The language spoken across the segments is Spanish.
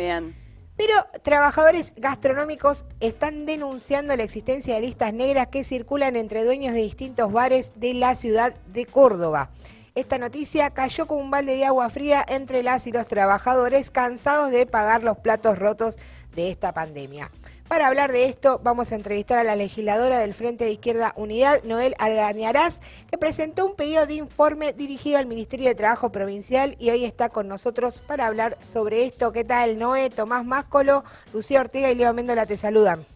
Bien. Pero trabajadores gastronómicos están denunciando la existencia de listas negras que circulan entre dueños de distintos bares de la ciudad de Córdoba. Esta noticia cayó como un balde de agua fría entre las y los trabajadores cansados de pagar los platos rotos de esta pandemia. Para hablar de esto, vamos a entrevistar a la legisladora del Frente de Izquierda Unidad, Noel Algañarás, que presentó un pedido de informe dirigido al Ministerio de Trabajo Provincial y hoy está con nosotros para hablar sobre esto. ¿Qué tal, Noé? Tomás Máscolo, Lucía Ortega y Leo Méndola te saludan.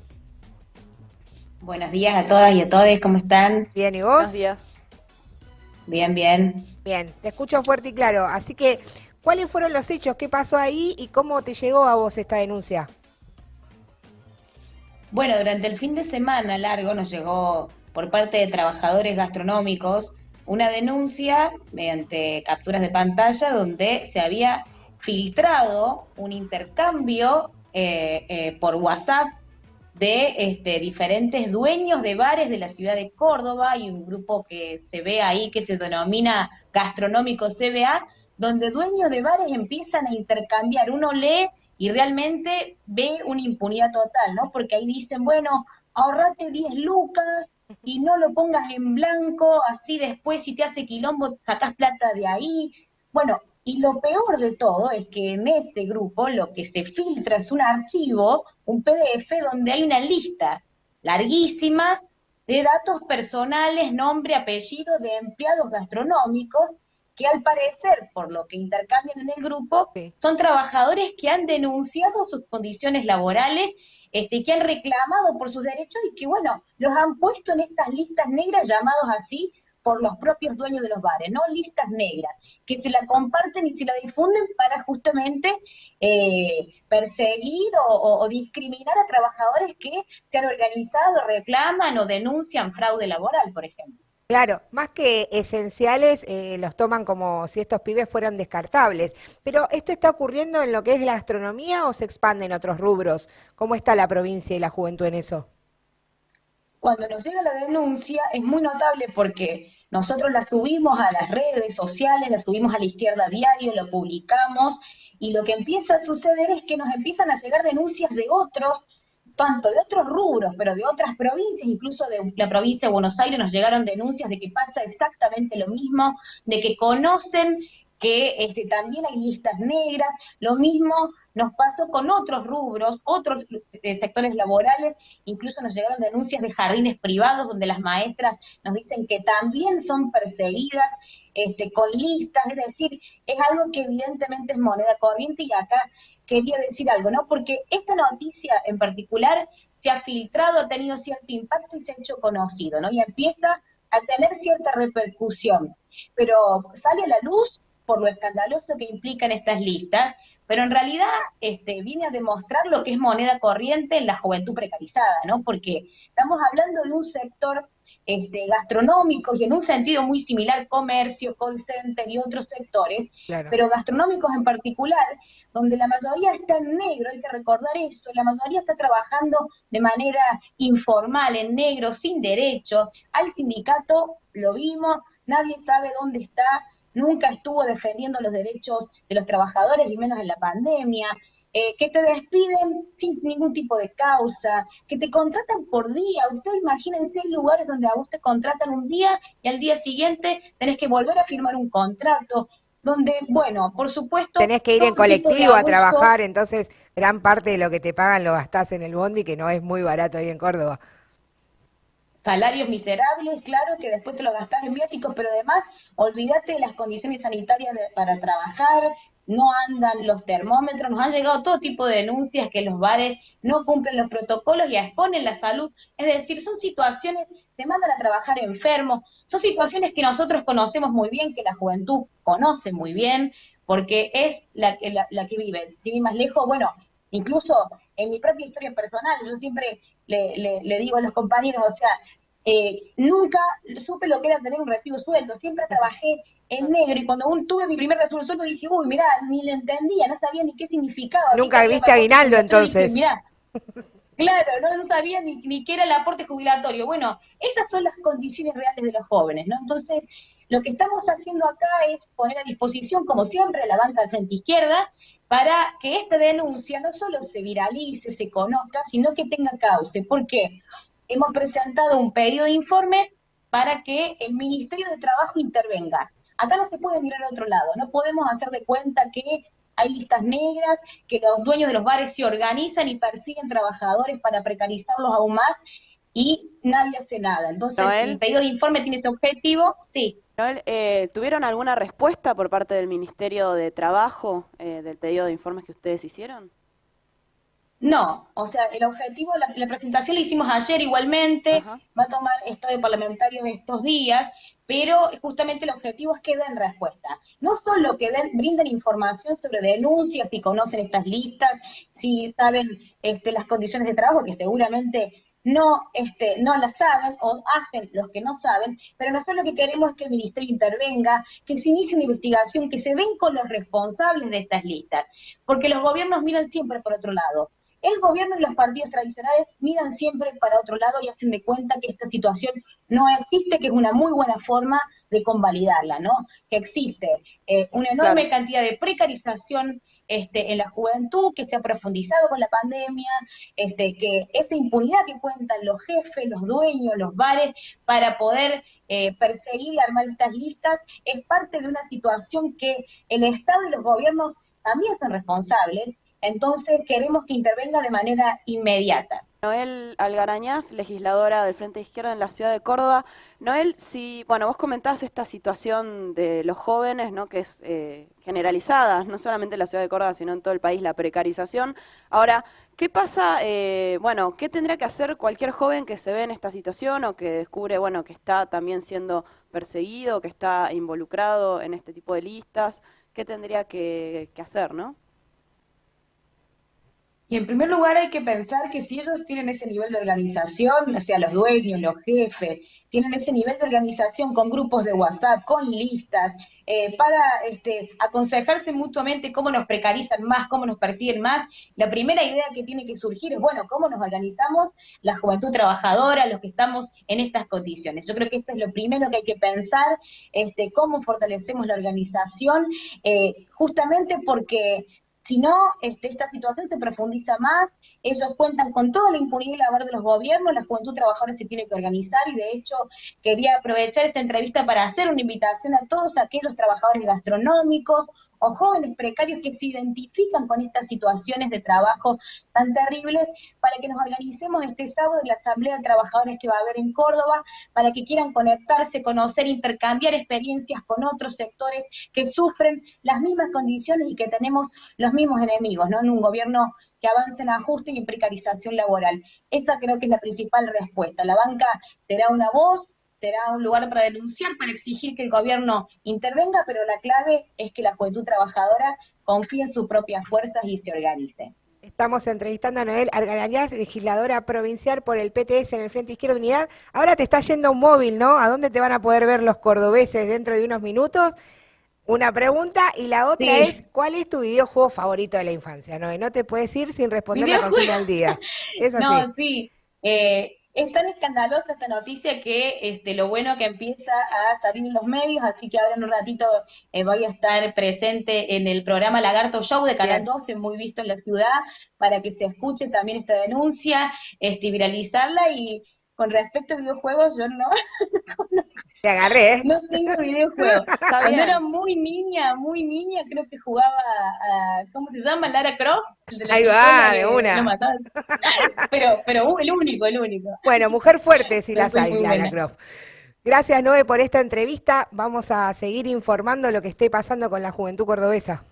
Buenos días a todas y a todos, ¿cómo están? Bien, ¿y vos? Buenos días. Bien, bien. Bien, te escucho fuerte y claro. Así que, ¿cuáles fueron los hechos? ¿Qué pasó ahí y cómo te llegó a vos esta denuncia? Bueno, durante el fin de semana largo nos llegó por parte de trabajadores gastronómicos una denuncia mediante capturas de pantalla donde se había filtrado un intercambio eh, eh, por WhatsApp de este, diferentes dueños de bares de la ciudad de Córdoba y un grupo que se ve ahí que se denomina Gastronómico CBA, donde dueños de bares empiezan a intercambiar. Uno lee y realmente ve una impunidad total, ¿no? Porque ahí dicen, bueno, ahorrate 10 lucas y no lo pongas en blanco, así después si te hace quilombo sacas plata de ahí. Bueno, y lo peor de todo es que en ese grupo lo que se filtra es un archivo, un PDF, donde hay una lista larguísima de datos personales, nombre, apellido de empleados gastronómicos que al parecer, por lo que intercambian en el grupo, son trabajadores que han denunciado sus condiciones laborales, este, que han reclamado por sus derechos y que, bueno, los han puesto en estas listas negras llamados así por los propios dueños de los bares, no listas negras, que se la comparten y se la difunden para justamente eh, perseguir o, o, discriminar a trabajadores que se han organizado, reclaman o denuncian fraude laboral, por ejemplo. Claro, más que esenciales, eh, los toman como si estos pibes fueran descartables. Pero ¿esto está ocurriendo en lo que es la gastronomía o se expande en otros rubros? ¿Cómo está la provincia y la juventud en eso? Cuando nos llega la denuncia es muy notable porque nosotros la subimos a las redes sociales, la subimos a la izquierda diario, lo publicamos y lo que empieza a suceder es que nos empiezan a llegar denuncias de otros tanto de otros rubros, pero de otras provincias, incluso de la provincia de Buenos Aires nos llegaron denuncias de que pasa exactamente lo mismo, de que conocen que este, también hay listas negras, lo mismo nos pasó con otros rubros, otros eh, sectores laborales, incluso nos llegaron denuncias de jardines privados donde las maestras nos dicen que también son perseguidas este, con listas, es decir, es algo que evidentemente es moneda corriente y acá quería decir algo, ¿no? Porque esta noticia en particular se ha filtrado, ha tenido cierto impacto y se ha hecho conocido, ¿no? Y empieza a tener cierta repercusión, pero sale a la luz por lo escandaloso que implican estas listas, pero en realidad este, viene a demostrar lo que es moneda corriente en la juventud precarizada, ¿no? Porque estamos hablando de un sector este, gastronómico y en un sentido muy similar comercio, call center y otros sectores, pero gastronómicos en particular, donde la mayoría está en negro, hay que recordar eso, la mayoría está trabajando de manera informal, en negro, sin derecho, hay sindicato, lo vimos, nadie sabe dónde está, nunca estuvo defendiendo los derechos de los trabajadores, y menos en la pandemia, eh, que te despiden sin ningún tipo de causa, que te contratan por día. Ustedes imagínense lugares donde a vos te contratan un día y al día siguiente tenés que volver a firmar un contrato donde, bueno, por supuesto... Tenés que ir en colectivo a trabajar, entonces gran parte de lo que te pagan lo gastás en el bondi, que no es muy barato ahí en Córdoba salarios miserables, claro, que después te lo gastás en viáticos, pero además olvídate de las condiciones sanitarias para trabajar, no andan los termómetros, nos han llegado todo tipo de denuncias que los bares no cumplen los protocolos y exponen la salud. Es decir, son situaciones, te mandan a trabajar enfermos, son situaciones que nosotros conocemos muy bien, que la juventud conoce muy bien, porque es la, la, que vive. Si más lejos, bueno, incluso en mi propia historia personal, yo siempre le, le, digo a los compañeros, o sea, eh, nunca supe lo que era tener un recibo sueldo, siempre trabajé en negro y cuando tuve mi primer recibo sueldo dije, uy, mira, ni lo entendía, no sabía ni qué significaba. Nunca viste a aguinaldo entonces. Dije, Claro, no, sabía ni, ni qué era el aporte jubilatorio. Bueno, esas son las condiciones reales de los jóvenes, ¿no? Entonces, lo que estamos haciendo acá es poner a disposición, como siempre, la banca de frente izquierda, para que esta denuncia no solo se viralice, se conozca, sino que tenga cauce. ¿Por qué? Hemos presentado un pedido de informe para que el Ministerio de Trabajo intervenga. Acá no se puede mirar al otro lado, no podemos hacer de cuenta que hay listas negras, que los dueños de los bares se organizan y persiguen trabajadores para precarizarlos aún más y nadie hace nada. Entonces, el pedido de informe tiene este objetivo, sí. Noel, eh, ¿tuvieron alguna respuesta por parte del Ministerio de Trabajo eh, del pedido de informes que ustedes hicieron? No, o sea, el objetivo, la, presentación la hicimos ayer igualmente, va a tomar estado de parlamentarios estos días, pero justamente el objetivo es que den respuesta. No solo que den, brinden información sobre denuncias, si conocen estas listas, si saben este, las condiciones de trabajo, que seguramente no, este, no las saben o hacen los que no saben, pero nosotros lo que queremos es que el ministerio intervenga, que se inicie una investigación, que se den con los responsables de estas listas, porque los gobiernos miran siempre por otro lado. El gobierno y los partidos tradicionales miran siempre para otro lado y hacen de cuenta que esta situación no existe, que es una muy buena forma de convalidarla, ¿no? Que existe eh, una enorme cantidad de precarización este, en la juventud, que se ha profundizado con la pandemia, este, que esa impunidad que cuentan los jefes, los dueños, los bares, para poder eh, perseguir y armar estas listas, es parte de una situación que el Estado y los gobiernos también son responsables entonces queremos que intervenga de manera inmediata. Noel Algarañaz, legisladora del Frente Izquierda en la ciudad de Córdoba. Noel, si, bueno, vos comentás esta situación de los jóvenes, ¿no? Que es eh, generalizada, no solamente en la ciudad de Córdoba, sino en todo el país, la precarización. Ahora, ¿qué pasa, eh, bueno, qué tendría que hacer cualquier joven que se ve en esta situación o que descubre, bueno, que está también siendo perseguido, que está involucrado en este tipo de listas? ¿Qué tendría que hacer, no? Y en primer lugar hay que pensar que si ellos tienen ese nivel de organización, o sea, los dueños, los jefes, tienen ese nivel de organización con grupos de WhatsApp, con listas, eh, para este, aconsejarse mutuamente cómo nos precarizan más, cómo nos persiguen más, la primera idea que tiene que surgir es, bueno, cómo nos organizamos la juventud trabajadora, los que estamos en estas condiciones. Yo creo que esto es lo primero que hay que pensar, este, cómo fortalecemos la organización, eh, justamente porque si no, este, esta situación se profundiza más, ellos cuentan con toda la impunidad y la de los gobiernos, la juventud trabajadora se tiene que organizar y de hecho quería aprovechar esta entrevista para hacer una invitación a todos aquellos trabajadores gastronómicos o jóvenes precarios que se identifican con estas situaciones de trabajo tan terribles para que nos organicemos este sábado en la Asamblea de Trabajadores que va a haber en Córdoba, para que quieran conectarse, conocer, intercambiar experiencias con otros sectores que sufren las mismas condiciones y que tenemos los mismos enemigos, ¿no? En un gobierno que avance en ajuste y precarización laboral. Esa creo que es la principal respuesta. La banca será una voz, será un lugar para denunciar, para exigir que el gobierno intervenga, pero la clave es que la juventud trabajadora confíe en sus propias fuerzas y se organice. Estamos entrevistando a Noel Algarías, legisladora provincial por el PTS en el Frente Izquierda Unidad. Ahora te está yendo un móvil, ¿no? ¿A dónde te van a poder ver los cordobeses dentro de unos minutos? Una pregunta y la otra es, ¿cuál es tu videojuego favorito de la infancia? No, no te puedes ir sin responder la consigna al día. Es así. No, sí. Eh, es tan escandalosa esta noticia que este, lo bueno que empieza a salir en los medios, así que ahora en un ratito eh, voy a estar presente en el programa Lagarto Show de Canal 12, muy visto en la ciudad, para que se escuche también esta denuncia, este, viralizarla y con respecto a videojuegos, yo no. Te agarré. ¿eh? No tengo videojuegos. Cuando era muy niña, muy niña, creo que jugaba a. ¿Cómo se llama? Lara Croft. Ahí va, de una. pero, pero el único, el único. Bueno, mujer fuerte si las hay, Lara Croft. Gracias, Noé, por esta entrevista. Vamos a seguir informando lo que esté pasando con la juventud cordobesa.